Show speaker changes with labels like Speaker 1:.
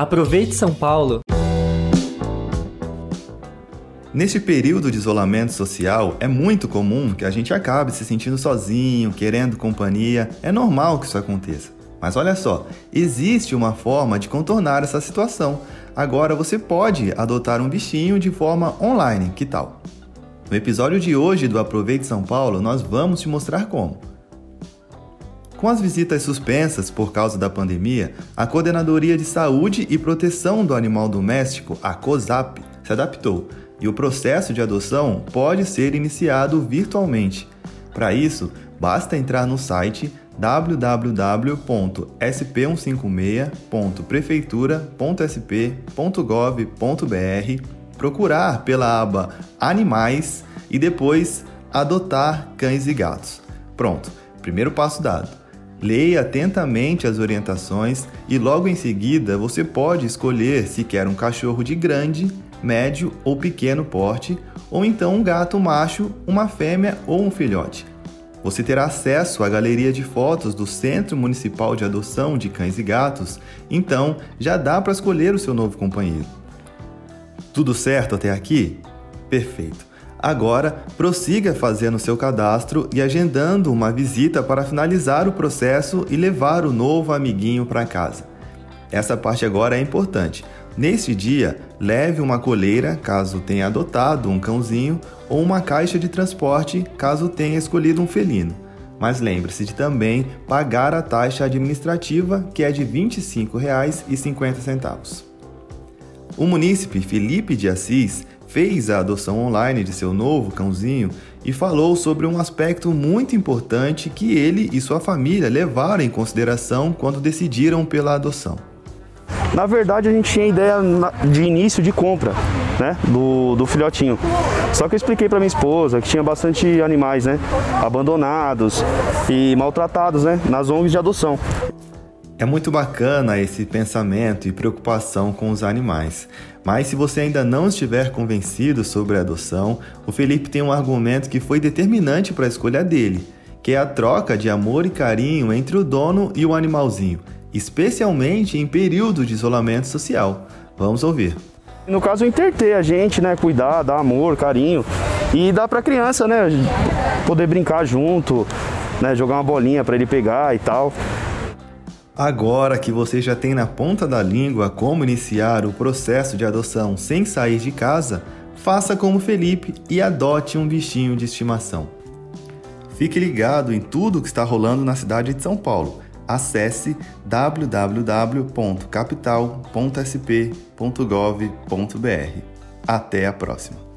Speaker 1: Aproveite São Paulo!
Speaker 2: Neste período de isolamento social, é muito comum que a gente acabe se sentindo sozinho, querendo companhia. É normal que isso aconteça. Mas olha só, existe uma forma de contornar essa situação. Agora você pode adotar um bichinho de forma online, que tal? No episódio de hoje do Aproveite São Paulo, nós vamos te mostrar como. Com as visitas suspensas por causa da pandemia, a Coordenadoria de Saúde e Proteção do Animal Doméstico, a COSAP, se adaptou e o processo de adoção pode ser iniciado virtualmente. Para isso, basta entrar no site www.sp156.prefeitura.sp.gov.br, procurar pela aba Animais e depois Adotar cães e gatos. Pronto, primeiro passo dado. Leia atentamente as orientações e logo em seguida você pode escolher se quer um cachorro de grande, médio ou pequeno porte, ou então um gato macho, uma fêmea ou um filhote. Você terá acesso à galeria de fotos do Centro Municipal de Adoção de Cães e Gatos, então já dá para escolher o seu novo companheiro. Tudo certo até aqui? Perfeito. Agora, prossiga fazendo seu cadastro e agendando uma visita para finalizar o processo e levar o novo amiguinho para casa. Essa parte agora é importante. Neste dia, leve uma coleira caso tenha adotado um cãozinho ou uma caixa de transporte caso tenha escolhido um felino. Mas lembre-se de também pagar a taxa administrativa, que é de R$ 25,50. O munícipe Felipe de Assis fez a adoção online de seu novo cãozinho e falou sobre um aspecto muito importante que ele e sua família levaram em consideração quando decidiram pela adoção.
Speaker 3: Na verdade, a gente tinha ideia de início de compra, né, do, do filhotinho. Só que eu expliquei para minha esposa que tinha bastante animais, né, abandonados e maltratados, né, nas ONGs de adoção.
Speaker 2: É muito bacana esse pensamento e preocupação com os animais. Mas se você ainda não estiver convencido sobre a adoção, o Felipe tem um argumento que foi determinante para a escolha dele, que é a troca de amor e carinho entre o dono e o animalzinho especialmente em período de isolamento social. Vamos ouvir.
Speaker 3: No caso, interter a gente, né, cuidar, dar amor, carinho e dar para a criança, né, poder brincar junto, né, jogar uma bolinha para ele pegar e tal.
Speaker 2: Agora que você já tem na ponta da língua como iniciar o processo de adoção sem sair de casa, faça como Felipe e adote um bichinho de estimação. Fique ligado em tudo que está rolando na cidade de São Paulo acesse www.capital.sp.gov.br. Até a próxima!